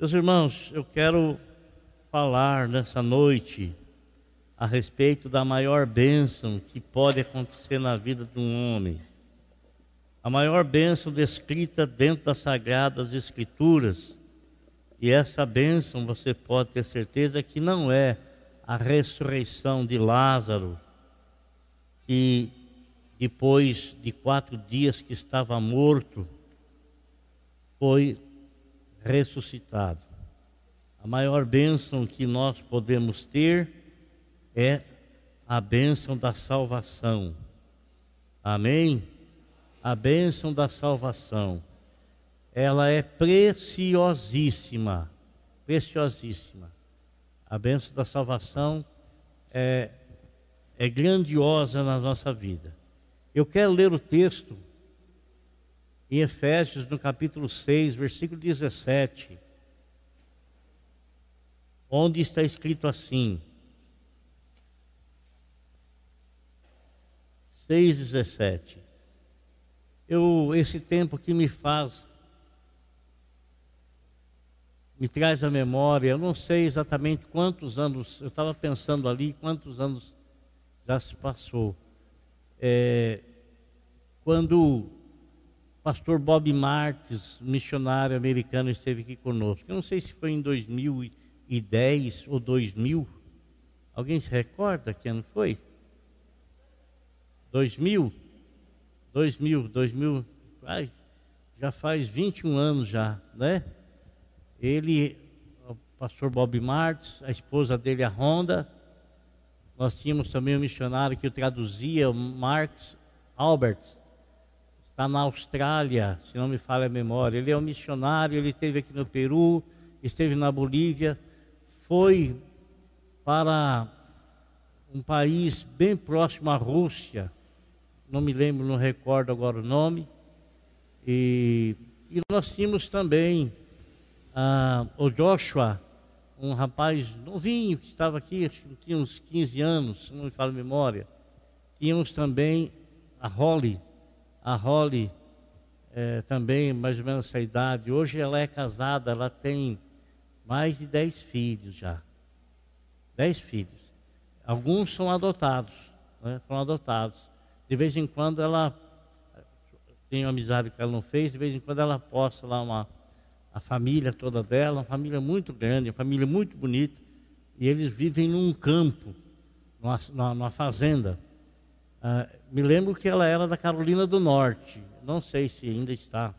Meus irmãos, eu quero falar nessa noite a respeito da maior bênção que pode acontecer na vida de um homem. A maior bênção descrita dentro das Sagradas Escrituras. E essa bênção você pode ter certeza que não é a ressurreição de Lázaro, que depois de quatro dias que estava morto, foi ressuscitado. A maior bênção que nós podemos ter é a bênção da salvação. Amém? A bênção da salvação. Ela é preciosíssima, preciosíssima. A bênção da salvação é, é grandiosa na nossa vida. Eu quero ler o texto em Efésios, no capítulo 6, versículo 17, onde está escrito assim: 6,17. Eu, esse tempo que me faz, me traz a memória, eu não sei exatamente quantos anos, eu estava pensando ali, quantos anos já se passou. É, quando pastor Bob Martins, missionário americano, esteve aqui conosco. Eu não sei se foi em 2010 ou 2000. Alguém se recorda que ano foi? 2000? 2000, 2000. Ai, já faz 21 anos já, né? Ele, o pastor Bob Martins, a esposa dele, a Honda. Nós tínhamos também um missionário que o traduzia, o Marx Alberts está na Austrália, se não me falha a memória. Ele é um missionário, ele esteve aqui no Peru, esteve na Bolívia, foi para um país bem próximo à Rússia, não me lembro, não recordo agora o nome. E, e nós tínhamos também ah, o Joshua, um rapaz novinho que estava aqui, tinha uns 15 anos, se não me falha a memória. Tínhamos também a Holly, a Holly é, também mais ou menos essa idade. Hoje ela é casada, ela tem mais de dez filhos já. Dez filhos. Alguns são adotados, né? São adotados. De vez em quando ela tem uma amizade que ela não fez, de vez em quando ela posta lá uma a família toda dela, uma família muito grande, uma família muito bonita, e eles vivem num campo, numa, numa fazenda. Ah, me lembro que ela era da Carolina do Norte, não sei se ainda está.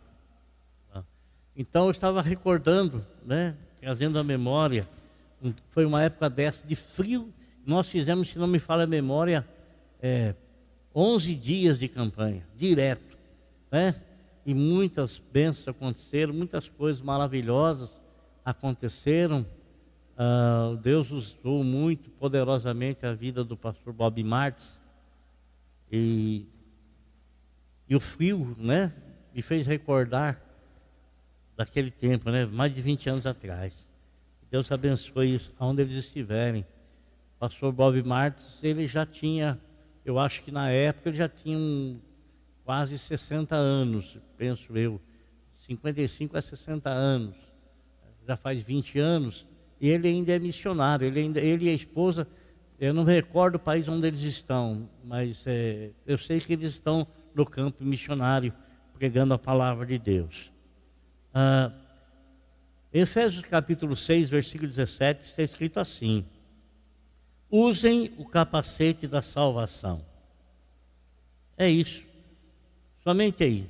Ah, então eu estava recordando, né, trazendo a memória, foi uma época dessa de frio, nós fizemos, se não me falha a memória, é, 11 dias de campanha, direto, né? E muitas bênçãos aconteceram, muitas coisas maravilhosas aconteceram. Uh, Deus usou muito poderosamente a vida do pastor Bob Martins, e, e o frio, né, me fez recordar daquele tempo, né, mais de 20 anos atrás. Deus abençoe aonde eles estiverem. O pastor Bob Martins, ele já tinha, eu acho que na época ele já tinha um, quase 60 anos, penso eu, 55 a 60 anos. Já faz 20 anos, e ele ainda é missionário, ele, ainda, ele e a esposa eu não recordo o país onde eles estão, mas é, eu sei que eles estão no campo missionário, pregando a palavra de Deus. Ah, Efésios capítulo 6, versículo 17, está escrito assim: Usem o capacete da salvação. É isso. Somente aí.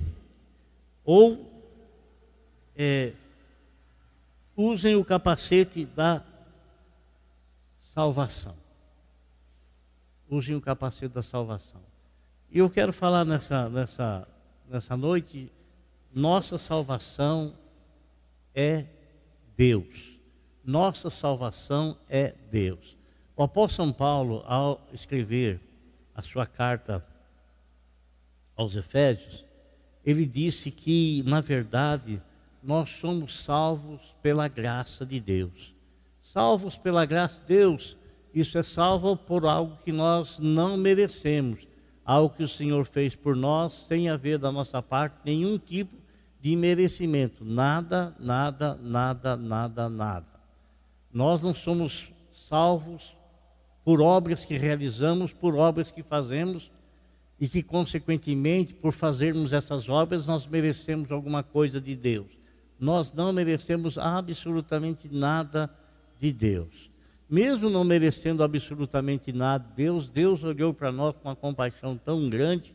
Ou é, usem o capacete da salvação usem o capacete da salvação. E eu quero falar nessa, nessa, nessa noite, nossa salvação é Deus. Nossa salvação é Deus. O apóstolo São Paulo, ao escrever a sua carta aos Efésios, ele disse que, na verdade, nós somos salvos pela graça de Deus. Salvos pela graça de Deus isso é salvo por algo que nós não merecemos, algo que o Senhor fez por nós, sem haver da nossa parte nenhum tipo de merecimento. Nada, nada, nada, nada, nada. Nós não somos salvos por obras que realizamos, por obras que fazemos e que, consequentemente, por fazermos essas obras, nós merecemos alguma coisa de Deus. Nós não merecemos absolutamente nada de Deus. Mesmo não merecendo absolutamente nada de Deus, Deus olhou para nós com uma compaixão tão grande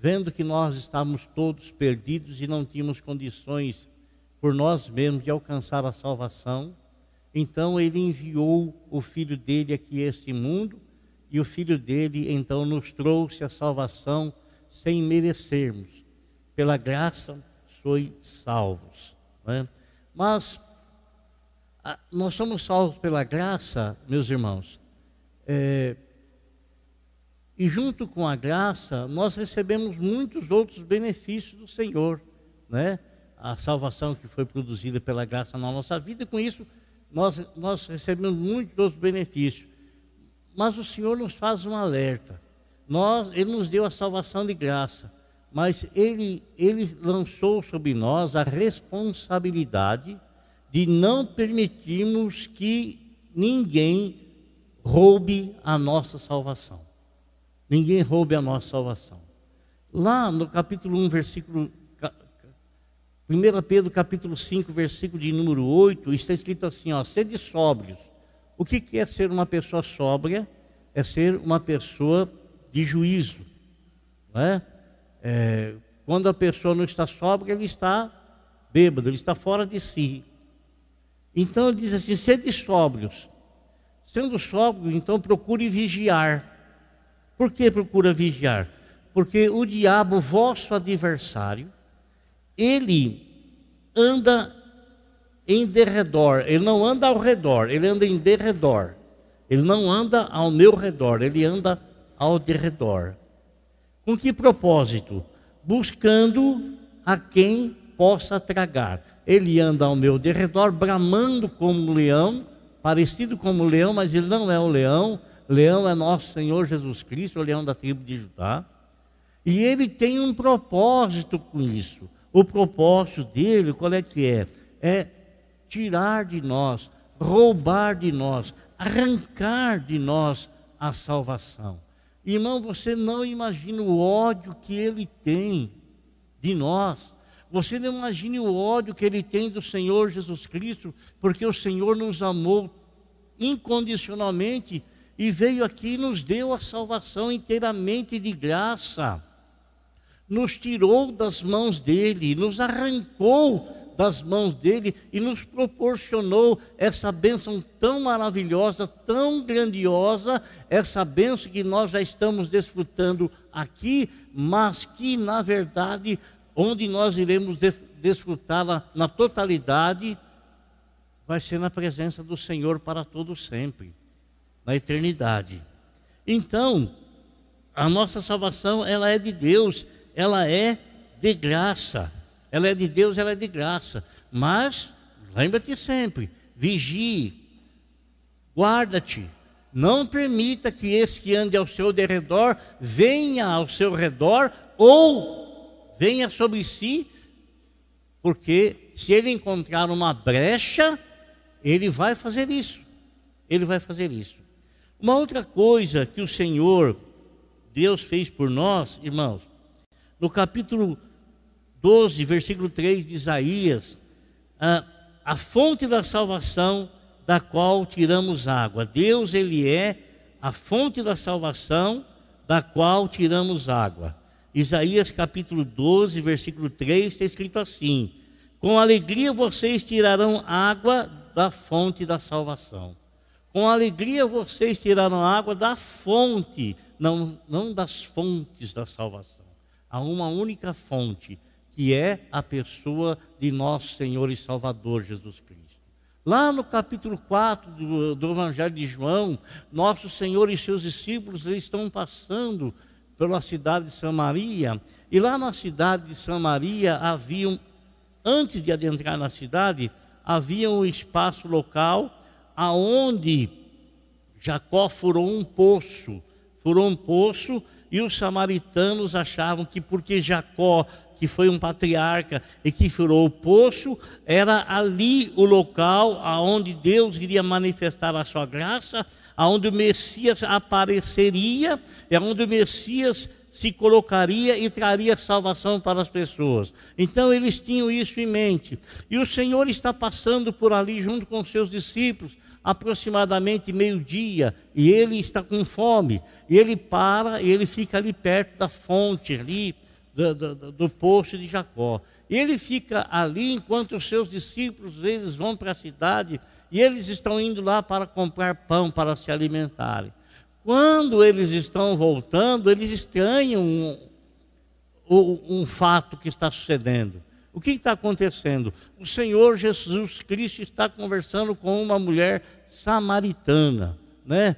vendo que nós estávamos todos perdidos e não tínhamos condições por nós mesmos de alcançar a salvação, então ele enviou o filho dele aqui a este mundo e o filho dele então nos trouxe a salvação sem merecermos. Pela graça sois salvos. Né? Mas nós somos salvos pela graça, meus irmãos, é, e junto com a graça, nós recebemos muitos outros benefícios do Senhor, né? A salvação que foi produzida pela graça na nossa vida, e com isso nós, nós recebemos muitos outros benefícios. Mas o Senhor nos faz um alerta. Nós, Ele nos deu a salvação de graça, mas Ele, Ele lançou sobre nós a responsabilidade de não permitirmos que ninguém roube a nossa salvação ninguém roube a nossa salvação. Lá no capítulo 1, versículo 1 Pedro capítulo 5, versículo de número 8, está escrito assim, ó, sede sóbrios. O que é ser uma pessoa sóbria? É ser uma pessoa de juízo. Não é? É, quando a pessoa não está sóbria, ele está bêbado, ele está fora de si. Então ele diz assim, sede sóbrios. Sendo sóbrio, então procure vigiar por que procura vigiar? Porque o diabo, vosso adversário, ele anda em derredor, ele não anda ao redor, ele anda em derredor. Ele não anda ao meu redor, ele anda ao derredor. Com que propósito? Buscando a quem possa tragar. Ele anda ao meu derredor, bramando como um leão, parecido como um leão, mas ele não é um leão, Leão é nosso Senhor Jesus Cristo, o leão da tribo de Judá. E ele tem um propósito com isso. O propósito dele, qual é que é? É tirar de nós, roubar de nós, arrancar de nós a salvação. Irmão, você não imagina o ódio que ele tem de nós. Você não imagina o ódio que ele tem do Senhor Jesus Cristo, porque o Senhor nos amou incondicionalmente e veio aqui e nos deu a salvação inteiramente de graça. Nos tirou das mãos dele, nos arrancou das mãos dele e nos proporcionou essa bênção tão maravilhosa, tão grandiosa, essa bênção que nós já estamos desfrutando aqui, mas que na verdade, onde nós iremos desfrutá-la na totalidade, vai ser na presença do Senhor para todo sempre na eternidade. Então, a nossa salvação, ela é de Deus, ela é de graça. Ela é de Deus, ela é de graça. Mas, lembra-te sempre, vigie, guarda-te, não permita que esse que ande ao seu derredor venha ao seu redor ou venha sobre si, porque se ele encontrar uma brecha, ele vai fazer isso. Ele vai fazer isso. Uma outra coisa que o Senhor, Deus fez por nós, irmãos, no capítulo 12, versículo 3 de Isaías, a, a fonte da salvação da qual tiramos água. Deus, Ele é a fonte da salvação da qual tiramos água. Isaías capítulo 12, versículo 3, está escrito assim: Com alegria vocês tirarão água da fonte da salvação. Com alegria vocês tiraram água da fonte, não, não das fontes da salvação. Há uma única fonte, que é a pessoa de nosso Senhor e Salvador Jesus Cristo. Lá no capítulo 4 do, do Evangelho de João, nosso Senhor e seus discípulos eles estão passando pela cidade de Samaria, e lá na cidade de Samaria haviam, antes de adentrar na cidade, havia um espaço local aonde Jacó furou um poço, furou um poço e os samaritanos achavam que porque Jacó que foi um patriarca e que furou o poço, era ali o local aonde Deus iria manifestar a sua graça, aonde o Messias apareceria, e aonde o Messias se colocaria e traria salvação para as pessoas. Então eles tinham isso em mente. E o Senhor está passando por ali junto com seus discípulos, aproximadamente meio-dia, e ele está com fome. E ele para e ele fica ali perto da fonte ali do, do, do poço de Jacó. Ele fica ali enquanto os seus discípulos eles vão para a cidade e eles estão indo lá para comprar pão para se alimentarem. Quando eles estão voltando, eles estranham um, um, um fato que está sucedendo. O que está acontecendo? O Senhor Jesus Cristo está conversando com uma mulher samaritana, né?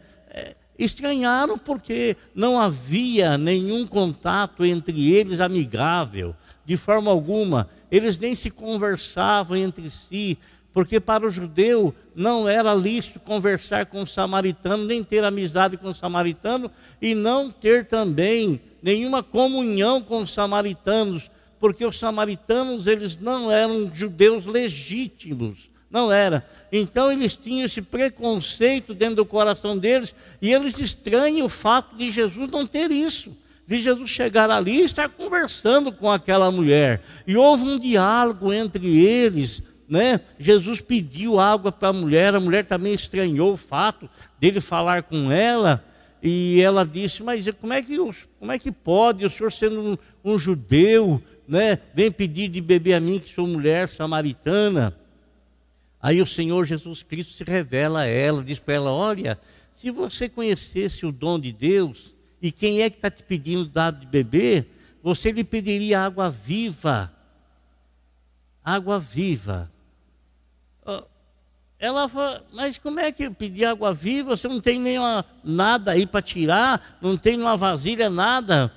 Estranharam porque não havia nenhum contato entre eles amigável, de forma alguma. Eles nem se conversavam entre si, porque para o judeu não era lícito conversar com o samaritano, nem ter amizade com o samaritano, e não ter também nenhuma comunhão com os samaritanos, porque os samaritanos eles não eram judeus legítimos, não era. Então eles tinham esse preconceito dentro do coração deles, e eles estranham o fato de Jesus não ter isso de Jesus chegar ali e estar conversando com aquela mulher. E houve um diálogo entre eles, né? Jesus pediu água para a mulher, a mulher também estranhou o fato dele falar com ela, e ela disse: Mas como é que, como é que pode, o senhor sendo um, um judeu, né, vem pedir de beber a mim, que sou mulher samaritana? Aí o Senhor Jesus Cristo se revela a ela, diz para ela: Olha, se você conhecesse o dom de Deus, e quem é que está te pedindo dado de beber, você lhe pediria água viva. Água viva. Ela falou, mas como é que pedir água viva? Você não tem nenhuma nada aí para tirar, não tem uma vasilha, nada.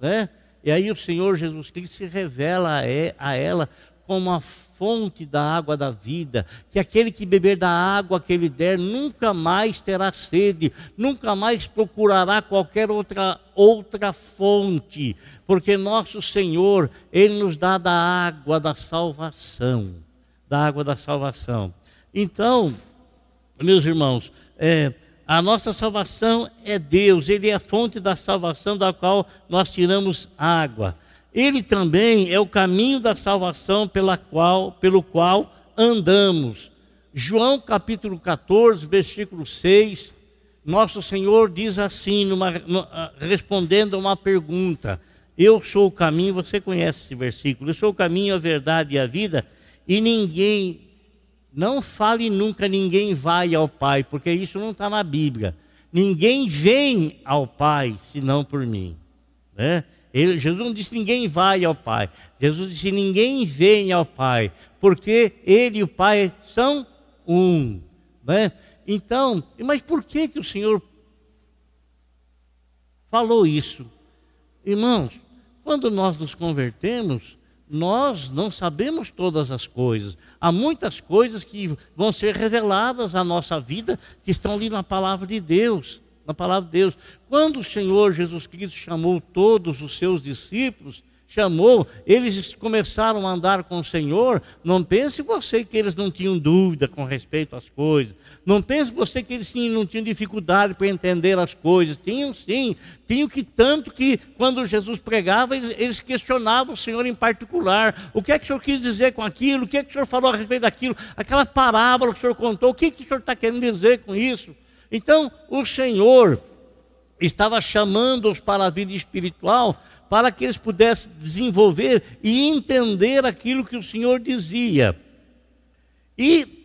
Né? E aí o Senhor Jesus Cristo se revela a ela como a fonte da água da vida, que aquele que beber da água que ele der nunca mais terá sede, nunca mais procurará qualquer outra outra fonte, porque nosso Senhor, ele nos dá da água da salvação da água da salvação. Então, meus irmãos, é, a nossa salvação é Deus, Ele é a fonte da salvação da qual nós tiramos água. Ele também é o caminho da salvação pela qual, pelo qual andamos. João capítulo 14, versículo 6, nosso Senhor diz assim, numa, respondendo a uma pergunta: Eu sou o caminho, você conhece esse versículo, eu sou o caminho, a verdade e a vida e ninguém, não fale nunca ninguém vai ao Pai, porque isso não está na Bíblia. Ninguém vem ao Pai senão por mim. Né? Ele, Jesus não disse ninguém vai ao Pai. Jesus disse ninguém vem ao Pai, porque Ele e o Pai são um. Né? Então, mas por que, que o Senhor falou isso? Irmãos, quando nós nos convertemos, nós não sabemos todas as coisas. Há muitas coisas que vão ser reveladas à nossa vida que estão ali na palavra de Deus. Na palavra de Deus. Quando o Senhor Jesus Cristo chamou todos os seus discípulos, chamou, eles começaram a andar com o Senhor. Não pense você que eles não tinham dúvida com respeito às coisas. Não pense você que eles sim, não tinham dificuldade para entender as coisas. Tinham sim. Tinham que tanto que quando Jesus pregava, eles, questionavam o Senhor em particular. O que é que o Senhor quis dizer com aquilo? O que é que o Senhor falou a respeito daquilo? Aquela parábola que o Senhor contou, o que, é que o Senhor está querendo dizer com isso? Então, o Senhor estava chamando-os para a vida espiritual para que eles pudessem desenvolver e entender aquilo que o Senhor dizia. E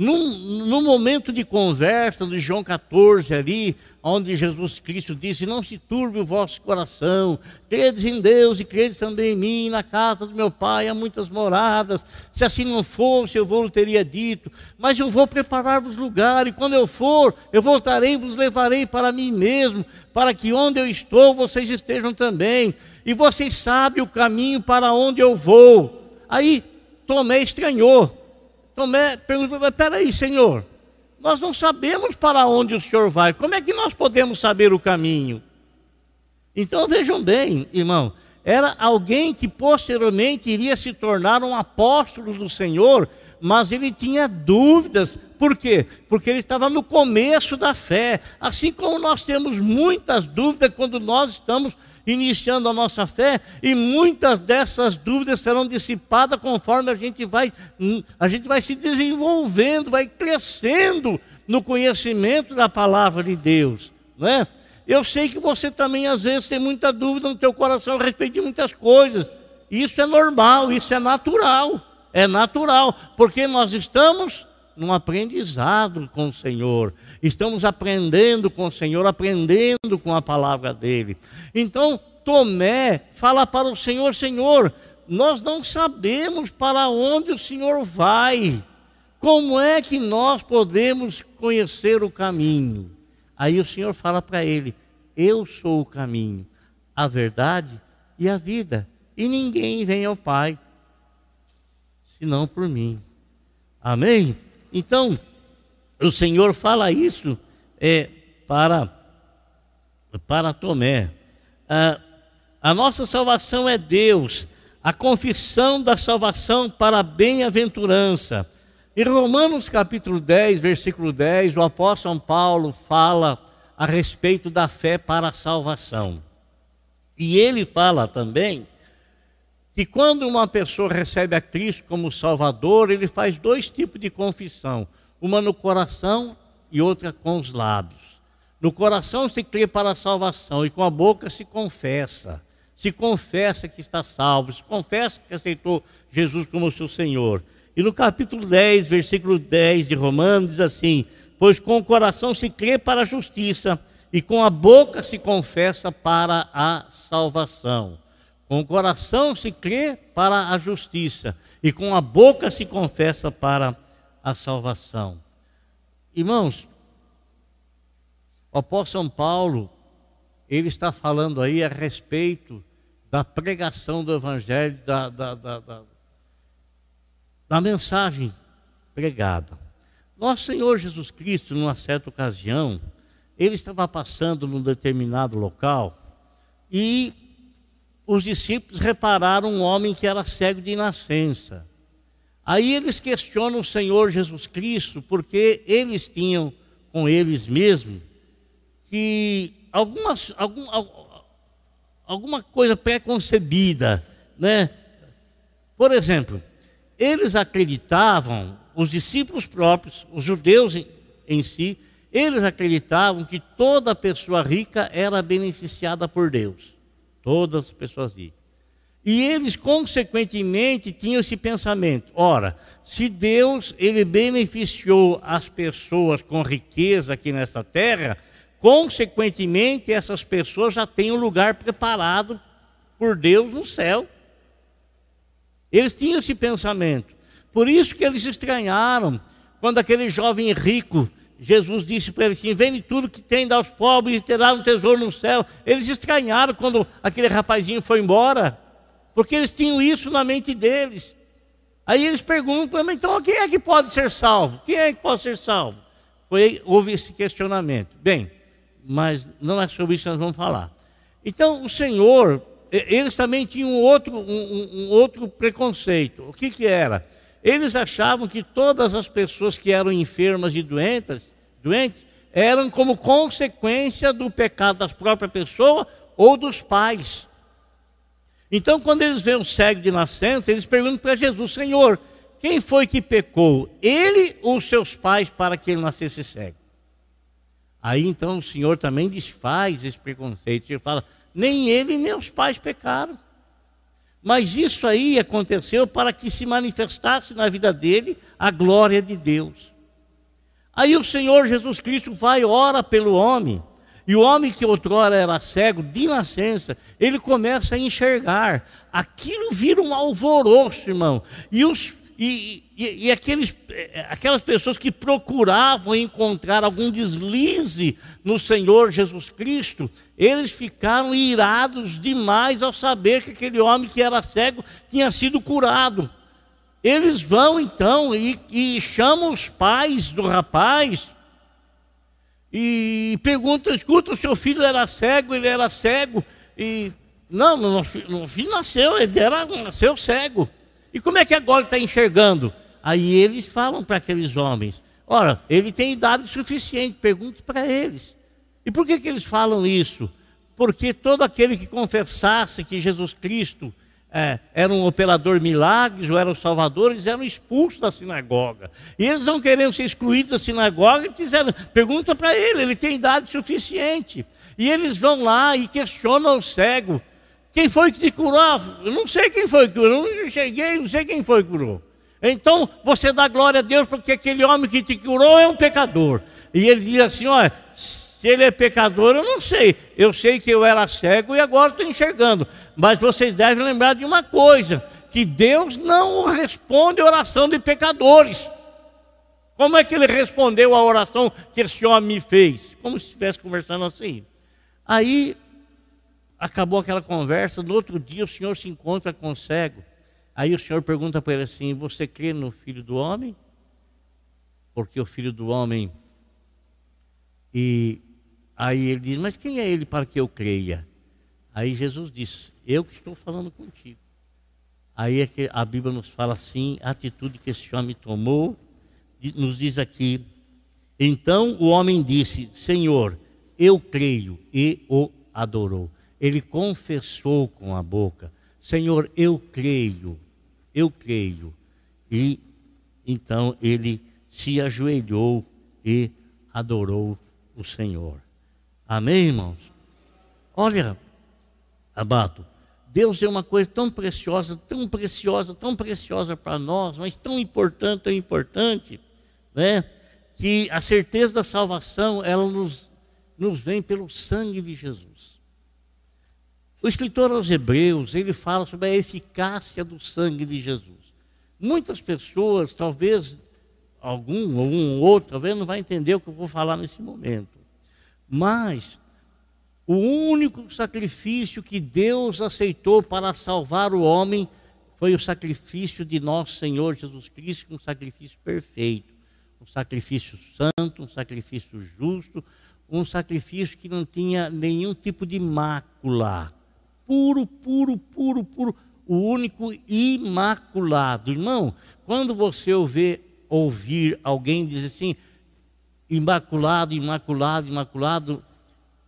num, num, momento de conversa de João 14 ali, onde Jesus Cristo disse, não se turbe o vosso coração, credes em Deus e credes também em mim, na casa do meu pai há muitas moradas, se assim não fosse eu vou teria dito, mas eu vou preparar-vos lugar, e quando eu for, eu voltarei e vos levarei para mim mesmo, para que onde eu estou vocês estejam também, e vocês sabem o caminho para onde eu vou. Aí Tomé estranhou, Tomé perguntou, peraí, Senhor, nós não sabemos para onde o Senhor vai, como é que nós podemos saber o caminho? Então vejam bem, irmão, era alguém que posteriormente iria se tornar um apóstolo do Senhor, mas ele tinha dúvidas. Por quê? Porque ele estava no começo da fé. Assim como nós temos muitas dúvidas quando nós estamos iniciando a nossa fé, e muitas dessas dúvidas serão dissipadas conforme a gente vai, a gente vai se desenvolvendo, vai crescendo no conhecimento da palavra de Deus, não é? Eu sei que você também às vezes tem muita dúvida no teu coração a respeito de muitas coisas. Isso é normal, isso é natural. É natural, porque nós estamos num aprendizado com o Senhor. Estamos aprendendo com o Senhor, aprendendo com a palavra dele. Então, Tomé fala para o Senhor: Senhor, nós não sabemos para onde o Senhor vai. Como é que nós podemos conhecer o caminho? Aí o Senhor fala para ele: Eu sou o caminho, a verdade e a vida, e ninguém vem ao Pai senão por mim. Amém? Então, o Senhor fala isso é, para, para Tomé. Ah, a nossa salvação é Deus, a confissão da salvação para a bem-aventurança. Em Romanos capítulo 10, versículo 10, o apóstolo Paulo fala a respeito da fé para a salvação. E ele fala também que quando uma pessoa recebe a Cristo como Salvador, ele faz dois tipos de confissão: uma no coração e outra com os lábios. No coração se crê para a salvação e com a boca se confessa. Se confessa que está salvo, se confessa que aceitou Jesus como seu Senhor. E no capítulo 10, versículo 10 de Romanos, diz assim: Pois com o coração se crê para a justiça, e com a boca se confessa para a salvação. Com o coração se crê para a justiça, e com a boca se confessa para a salvação. Irmãos, o apóstolo São Paulo, ele está falando aí a respeito da pregação do Evangelho, da, da, da, da, da mensagem pregada. Nosso Senhor Jesus Cristo, numa certa ocasião, ele estava passando num determinado local e os discípulos repararam um homem que era cego de nascença. Aí eles questionam o Senhor Jesus Cristo, porque eles tinham com eles mesmos que algumas, algum, alguma coisa pré-concebida, né? Por exemplo, eles acreditavam, os discípulos próprios, os judeus em, em si, eles acreditavam que toda pessoa rica era beneficiada por Deus. Todas as pessoas ricas. E eles, consequentemente, tinham esse pensamento: ora, se Deus ele beneficiou as pessoas com riqueza aqui nesta terra, consequentemente essas pessoas já têm um lugar preparado por Deus no céu. Eles tinham esse pensamento. Por isso que eles estranharam quando aquele jovem rico Jesus disse para eles assim: vende tudo que tem, dá aos pobres e terá um tesouro no céu. Eles estranharam quando aquele rapazinho foi embora, porque eles tinham isso na mente deles. Aí eles perguntam, mas então quem é que pode ser salvo? Quem é que pode ser salvo? Foi, houve esse questionamento. Bem, mas não é sobre isso que nós vamos falar. Então, o Senhor, eles também tinham outro, um, um outro preconceito. O que, que era? Eles achavam que todas as pessoas que eram enfermas e doentes, doentes eram como consequência do pecado das próprias pessoas ou dos pais. Então, quando eles veem um cego de nascença, eles perguntam para Jesus: Senhor, quem foi que pecou? Ele ou seus pais para que ele nascesse cego? Aí então o Senhor também desfaz esse preconceito. Ele fala: nem ele nem os pais pecaram. Mas isso aí aconteceu para que se manifestasse na vida dele a glória de Deus. Aí o Senhor Jesus Cristo vai ora pelo homem. E o homem que outrora era cego, de nascença, ele começa a enxergar. Aquilo vira um alvoroço, irmão. E os e, e, e aqueles, eh, aquelas pessoas que procuravam encontrar algum deslize no Senhor Jesus Cristo, eles ficaram irados demais ao saber que aquele homem que era cego tinha sido curado. Eles vão então e, e chamam os pais do rapaz e perguntam: escuta, o seu filho era cego, ele era cego, e Não, meu filho nasceu, ele era, nasceu cego. E como é que agora está enxergando? Aí eles falam para aqueles homens: Ora, ele tem idade suficiente, pergunte para eles. E por que, que eles falam isso? Porque todo aquele que confessasse que Jesus Cristo é, era um operador milagres ou era o salvador, eles eram expulsos da sinagoga. E eles não querendo ser excluídos da sinagoga, e quiseram, pergunta para ele, ele tem idade suficiente. E eles vão lá e questionam o cego. Quem foi que te curou? Eu não sei quem foi que curou, eu não cheguei, não sei quem foi que curou. Então você dá glória a Deus porque aquele homem que te curou é um pecador. E ele diz assim: olha, se ele é pecador, eu não sei. Eu sei que eu era cego e agora estou enxergando. Mas vocês devem lembrar de uma coisa: que Deus não responde a oração de pecadores. Como é que ele respondeu a oração que esse homem me fez? Como se estivesse conversando assim. Aí acabou aquela conversa. No outro dia, o senhor se encontra com o cego. Aí o senhor pergunta para ele assim: Você crê no filho do homem? Porque o filho do homem. E aí ele diz: Mas quem é ele para que eu creia? Aí Jesus diz: Eu que estou falando contigo. Aí é que a Bíblia nos fala assim: a atitude que esse homem tomou, nos diz aqui. Então o homem disse: Senhor, eu creio, e o adorou. Ele confessou com a boca Senhor, eu creio, eu creio. E então ele se ajoelhou e adorou o Senhor. Amém, irmãos? Olha, Abato, Deus é uma coisa tão preciosa, tão preciosa, tão preciosa para nós, mas tão importante, tão importante, né? Que a certeza da salvação, ela nos, nos vem pelo sangue de Jesus. O escritor aos Hebreus, ele fala sobre a eficácia do sangue de Jesus. Muitas pessoas, talvez algum ou um ou outro, talvez não vai entender o que eu vou falar nesse momento. Mas o único sacrifício que Deus aceitou para salvar o homem foi o sacrifício de nosso Senhor Jesus Cristo, um sacrifício perfeito, um sacrifício santo, um sacrifício justo, um sacrifício que não tinha nenhum tipo de mácula puro, puro, puro, puro, o único imaculado. Irmão, quando você ouvir, ouvir alguém dizer assim, imaculado, imaculado, imaculado,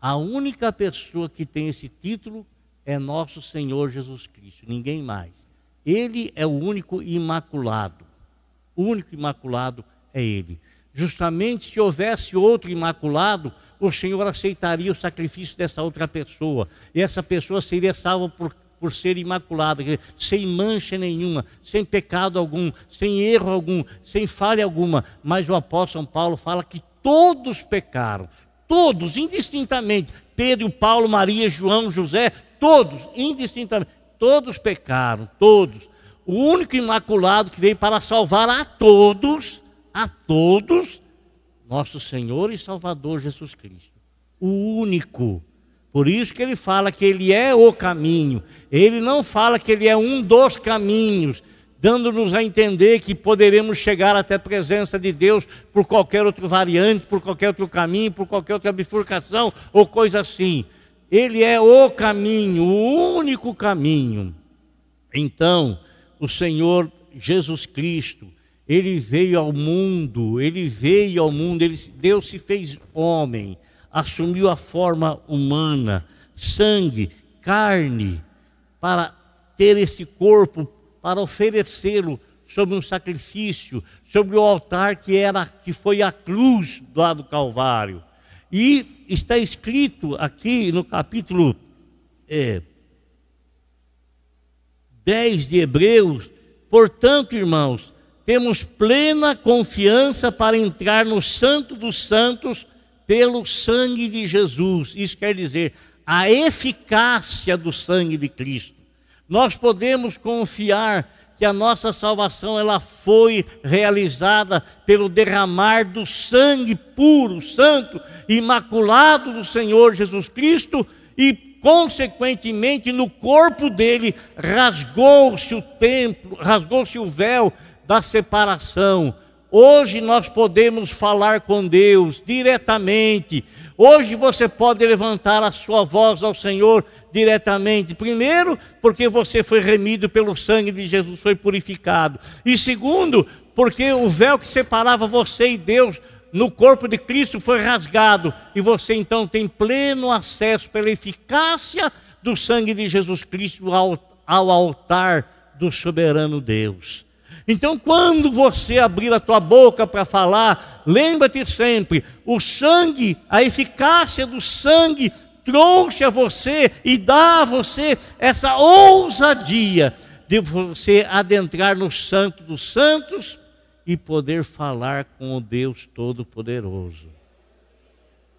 a única pessoa que tem esse título é nosso Senhor Jesus Cristo, ninguém mais. Ele é o único imaculado. O único imaculado é Ele. Justamente se houvesse outro imaculado, o Senhor aceitaria o sacrifício dessa outra pessoa. E essa pessoa seria salva por, por ser imaculada, sem mancha nenhuma, sem pecado algum, sem erro algum, sem falha alguma. Mas o apóstolo Paulo fala que todos pecaram, todos, indistintamente. Pedro, Paulo, Maria, João, José, todos, indistintamente. Todos pecaram, todos. O único imaculado que veio para salvar a todos, a todos, nosso Senhor e Salvador Jesus Cristo. O único. Por isso que ele fala que ele é o caminho. Ele não fala que ele é um dos caminhos, dando-nos a entender que poderemos chegar até a presença de Deus por qualquer outro variante, por qualquer outro caminho, por qualquer outra bifurcação ou coisa assim. Ele é o caminho, o único caminho. Então, o Senhor Jesus Cristo, ele veio ao mundo, ele veio ao mundo, ele, Deus se fez homem, assumiu a forma humana, sangue, carne, para ter esse corpo, para oferecê-lo sobre um sacrifício, sobre o altar que era que foi a cruz lá do Calvário. E está escrito aqui no capítulo é, 10 de Hebreus, portanto, irmãos, temos plena confiança para entrar no Santo dos Santos pelo sangue de Jesus. Isso quer dizer a eficácia do sangue de Cristo. Nós podemos confiar que a nossa salvação ela foi realizada pelo derramar do sangue puro, santo, imaculado do Senhor Jesus Cristo e consequentemente no corpo dele rasgou-se o templo, rasgou-se o véu da separação. Hoje nós podemos falar com Deus diretamente. Hoje você pode levantar a sua voz ao Senhor diretamente. Primeiro, porque você foi remido pelo sangue de Jesus, foi purificado. E segundo, porque o véu que separava você e Deus no corpo de Cristo foi rasgado e você então tem pleno acesso pela eficácia do sangue de Jesus Cristo ao, ao altar do soberano Deus. Então, quando você abrir a tua boca para falar, lembra-te sempre: o sangue, a eficácia do sangue trouxe a você e dá a você essa ousadia de você adentrar no Santo dos Santos e poder falar com o Deus Todo-Poderoso.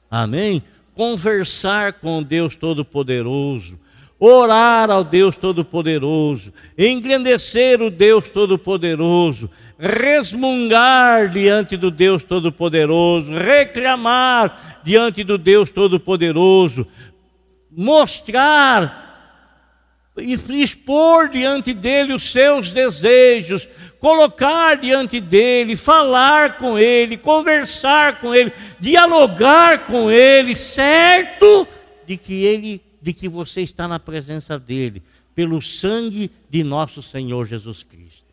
Amém? Conversar com o Deus Todo-Poderoso, orar ao Deus Todo-Poderoso, engrandecer o Deus Todo-Poderoso, resmungar diante do Deus Todo-Poderoso, reclamar diante do Deus Todo-Poderoso, mostrar e expor diante dele os seus desejos, colocar diante dele, falar com ele, conversar com ele, dialogar com ele, certo de que ele, de que você está na presença dele, pelo sangue de nosso Senhor Jesus Cristo.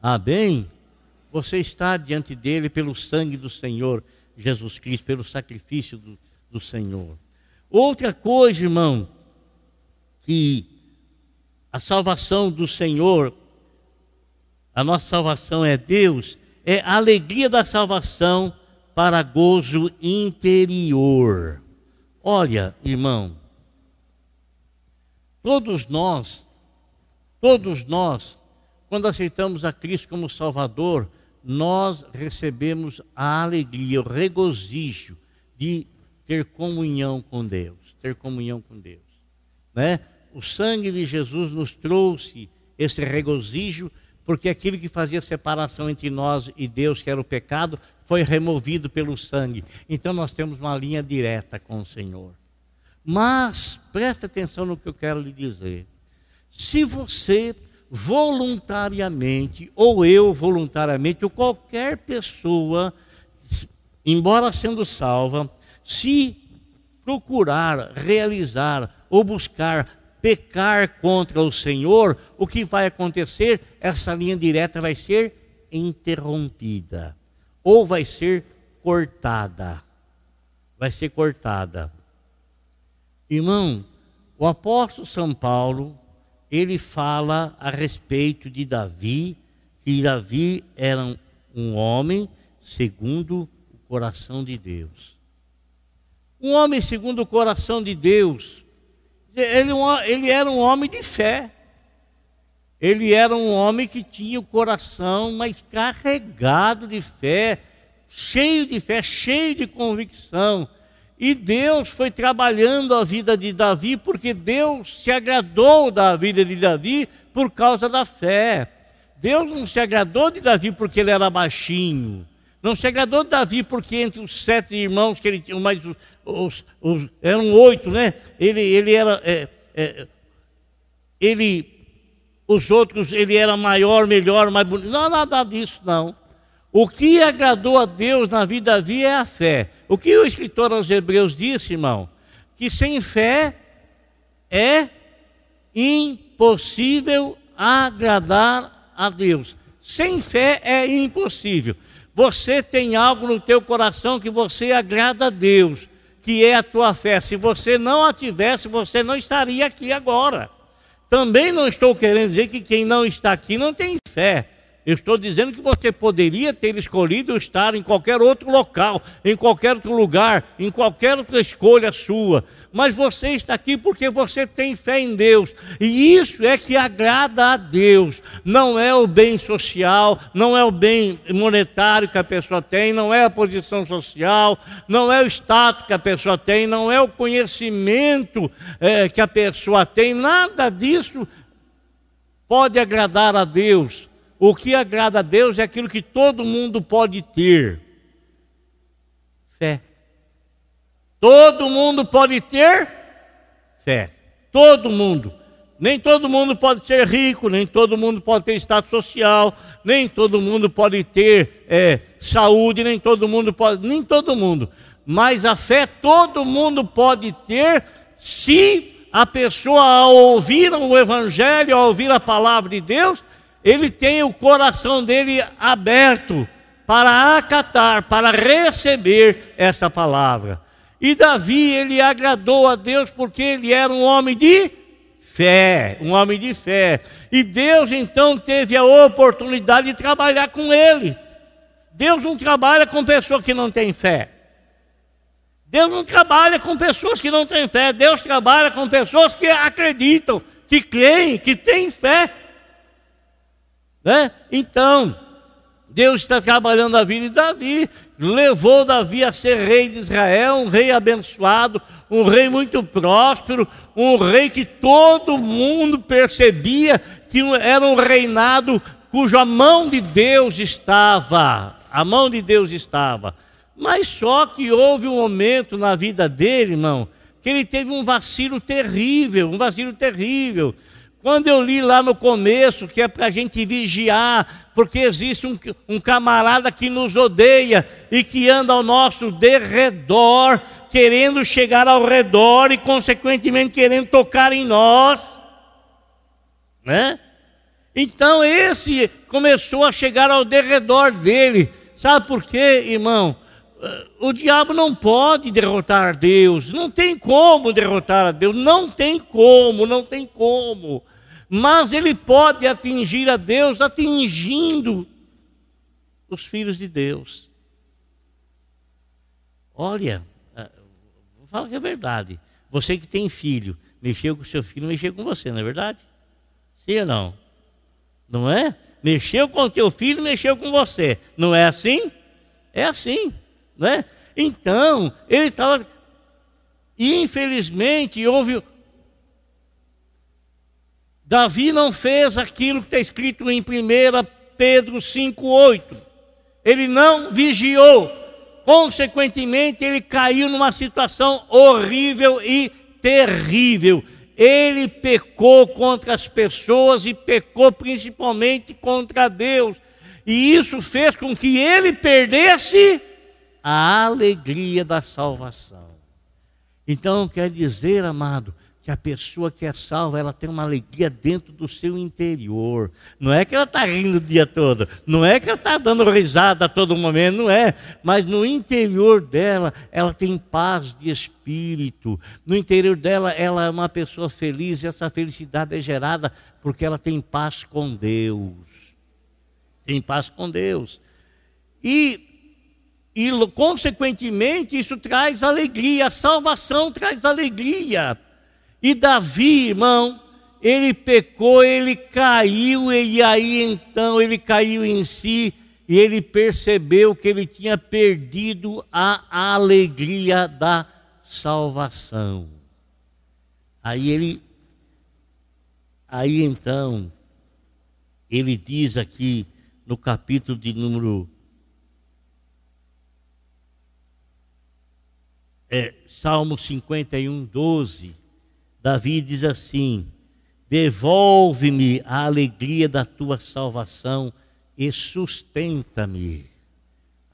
Amém? Você está diante dele pelo sangue do Senhor Jesus Cristo, pelo sacrifício do, do Senhor. Outra coisa, irmão, que a salvação do Senhor a nossa salvação é Deus, é a alegria da salvação para gozo interior. Olha, irmão, todos nós, todos nós, quando aceitamos a Cristo como Salvador, nós recebemos a alegria, o regozijo de ter comunhão com Deus, ter comunhão com Deus, né? O sangue de Jesus nos trouxe esse regozijo porque aquilo que fazia separação entre nós e Deus, que era o pecado, foi removido pelo sangue. Então nós temos uma linha direta com o Senhor. Mas preste atenção no que eu quero lhe dizer. Se você voluntariamente, ou eu voluntariamente, ou qualquer pessoa, embora sendo salva, se procurar realizar ou buscar pecar contra o Senhor, o que vai acontecer? Essa linha direta vai ser interrompida ou vai ser cortada. Vai ser cortada. Irmão, o apóstolo São Paulo, ele fala a respeito de Davi, que Davi era um homem segundo o coração de Deus. Um homem segundo o coração de Deus ele, ele era um homem de fé. Ele era um homem que tinha o coração mais carregado de fé, cheio de fé, cheio de convicção. E Deus foi trabalhando a vida de Davi, porque Deus se agradou da vida de Davi por causa da fé. Deus não se agradou de Davi porque ele era baixinho. Não se agradou de Davi porque entre os sete irmãos que ele tinha, mais os, os, eram oito, né? Ele, ele era, é, é, ele, os outros, ele era maior, melhor, mais bonito. Não, nada disso, não. O que agradou a Deus na vida Davi é a fé. O que o escritor aos Hebreus disse, irmão? Que sem fé é impossível agradar a Deus. Sem fé é impossível. Você tem algo no teu coração que você agrada a Deus, que é a tua fé. Se você não a tivesse, você não estaria aqui agora. Também não estou querendo dizer que quem não está aqui não tem fé. Eu estou dizendo que você poderia ter escolhido estar em qualquer outro local, em qualquer outro lugar, em qualquer outra escolha sua. Mas você está aqui porque você tem fé em Deus. E isso é que agrada a Deus. Não é o bem social, não é o bem monetário que a pessoa tem, não é a posição social, não é o status que a pessoa tem, não é o conhecimento é, que a pessoa tem. Nada disso pode agradar a Deus o que agrada a Deus é aquilo que todo mundo pode ter: fé. Todo mundo pode ter fé. Todo mundo. Nem todo mundo pode ser rico, nem todo mundo pode ter status social, nem todo mundo pode ter é, saúde, nem todo mundo pode, nem todo mundo. Mas a fé todo mundo pode ter se a pessoa, ao ouvir o Evangelho, ao ouvir a palavra de Deus, ele tem o coração dele aberto para acatar, para receber essa palavra. E Davi, ele agradou a Deus porque ele era um homem de fé, um homem de fé. E Deus então teve a oportunidade de trabalhar com ele. Deus não trabalha com pessoas que não têm fé. Deus não trabalha com pessoas que não têm fé. Deus trabalha com pessoas que acreditam, que creem, que têm fé. Né? Então, Deus está trabalhando a vida de Davi, levou Davi a ser rei de Israel, um rei abençoado, um rei muito próspero, um rei que todo mundo percebia que era um reinado cuja mão de Deus estava, a mão de Deus estava. Mas só que houve um momento na vida dele, irmão, que ele teve um vacilo terrível, um vacilo terrível. Quando eu li lá no começo que é para a gente vigiar, porque existe um, um, camarada que nos odeia e que anda ao nosso derredor, querendo chegar ao redor e, consequentemente, querendo tocar em nós. Né? Então, esse começou a chegar ao derredor dele. Sabe por quê, irmão? O diabo não pode derrotar Deus, não tem como derrotar a Deus, não tem como, não tem como mas ele pode atingir a Deus atingindo os filhos de Deus. Olha, ah, vou falar que é verdade. Você que tem filho, mexeu com seu filho, mexeu com você, não é verdade? Sim ou não? Não é? Mexeu com teu filho, mexeu com você. Não é assim? É assim, né? Então, ele estava. Infelizmente, houve Davi não fez aquilo que está escrito em 1 Pedro 5,8. Ele não vigiou. Consequentemente, ele caiu numa situação horrível e terrível. Ele pecou contra as pessoas e pecou principalmente contra Deus. E isso fez com que ele perdesse a alegria da salvação. Então, quer dizer, amado, que a pessoa que é salva, ela tem uma alegria dentro do seu interior. Não é que ela está rindo o dia todo, não é que ela está dando risada a todo momento, não é. Mas no interior dela, ela tem paz de espírito. No interior dela, ela é uma pessoa feliz e essa felicidade é gerada porque ela tem paz com Deus. Tem paz com Deus. E e, consequentemente, isso traz alegria, a salvação traz alegria. E Davi, irmão, ele pecou, ele caiu, e aí então ele caiu em si, e ele percebeu que ele tinha perdido a alegria da salvação. Aí ele, aí então, ele diz aqui no capítulo de número é, Salmo 51, 12 Davi diz assim: Devolve-me a alegria da tua salvação e sustenta-me.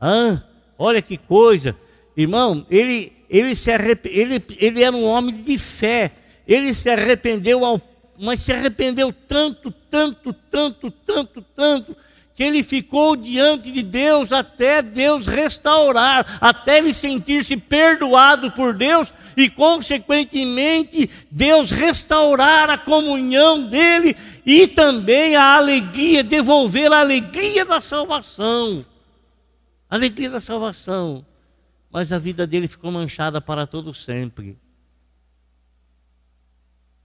Ah, olha que coisa, irmão, ele, ele, se arrep... ele, ele era um homem de fé, ele se arrependeu, ao... mas se arrependeu tanto, tanto, tanto, tanto, tanto, que ele ficou diante de Deus até Deus restaurar, até ele sentir-se perdoado por Deus e, consequentemente, Deus restaurar a comunhão dele e também a alegria, devolver a alegria da salvação. Alegria da salvação. Mas a vida dele ficou manchada para todo sempre.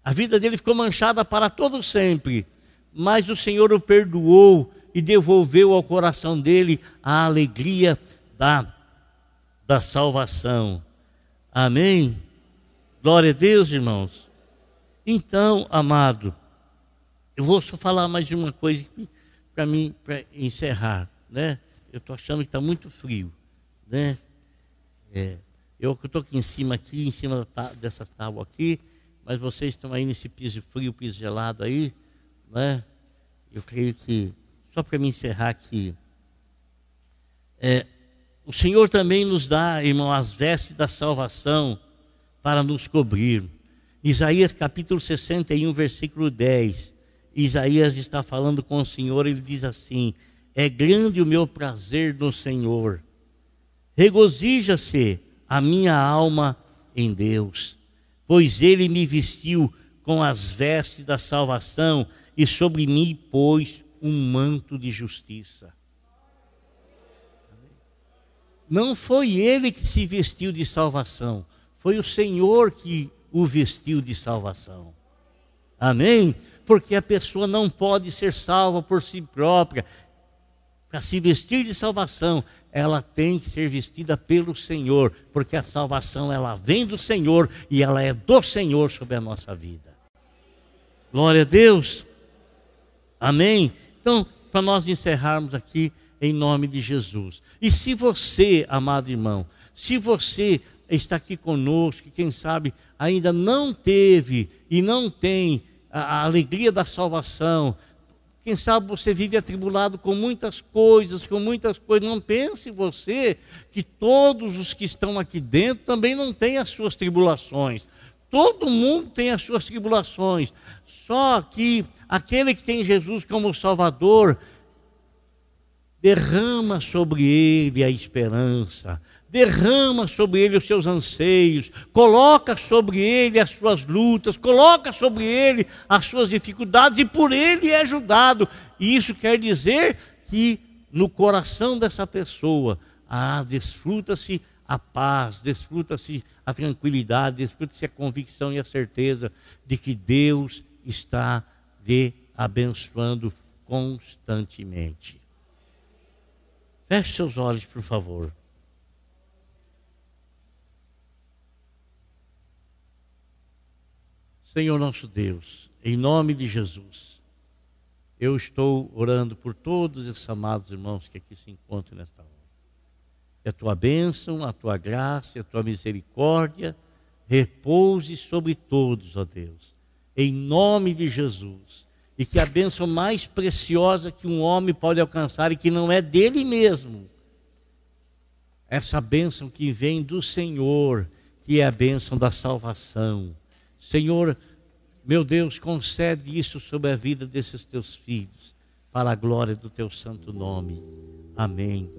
A vida dele ficou manchada para todo sempre. Mas o Senhor o perdoou e devolveu ao coração dele a alegria da, da salvação. Amém? Glória a Deus, irmãos. Então, amado, eu vou só falar mais de uma coisa para mim, para encerrar, né? Eu estou achando que está muito frio, né? É, eu estou aqui em cima, aqui em cima dessa tábua aqui, mas vocês estão aí nesse piso frio, piso gelado aí, né? Eu creio que só para me encerrar aqui. É, o Senhor também nos dá, irmão, as vestes da salvação para nos cobrir. Isaías capítulo 61, versículo 10. Isaías está falando com o Senhor, ele diz assim: É grande o meu prazer no Senhor, regozija-se a minha alma em Deus, pois ele me vestiu com as vestes da salvação e sobre mim pôs um manto de justiça. Não foi ele que se vestiu de salvação, foi o Senhor que o vestiu de salvação. Amém? Porque a pessoa não pode ser salva por si própria. Para se vestir de salvação, ela tem que ser vestida pelo Senhor, porque a salvação ela vem do Senhor e ela é do Senhor sobre a nossa vida. Glória a Deus. Amém? Então, para nós encerrarmos aqui, em nome de Jesus. E se você, amado irmão, se você está aqui conosco, quem sabe ainda não teve e não tem a, a alegria da salvação, quem sabe você vive atribulado com muitas coisas, com muitas coisas. Não pense você que todos os que estão aqui dentro também não têm as suas tribulações. Todo mundo tem as suas tribulações. Só que aquele que tem Jesus como Salvador, derrama sobre ele a esperança, derrama sobre ele os seus anseios, coloca sobre ele as suas lutas, coloca sobre ele as suas dificuldades e por ele é ajudado. E isso quer dizer que no coração dessa pessoa, ah, desfruta-se a paz, desfruta-se a tranquilidade, desfruta-se a convicção e a certeza de que Deus está lhe abençoando constantemente. Feche seus olhos, por favor. Senhor nosso Deus, em nome de Jesus, eu estou orando por todos esses amados irmãos que aqui se encontram nesta hora. Que a tua bênção, a tua graça, a tua misericórdia repouse sobre todos, ó Deus. Em nome de Jesus e que a bênção mais preciosa que um homem pode alcançar e que não é dele mesmo, essa bênção que vem do Senhor, que é a bênção da salvação. Senhor, meu Deus, concede isso sobre a vida desses teus filhos, para a glória do teu santo nome. Amém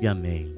e amém.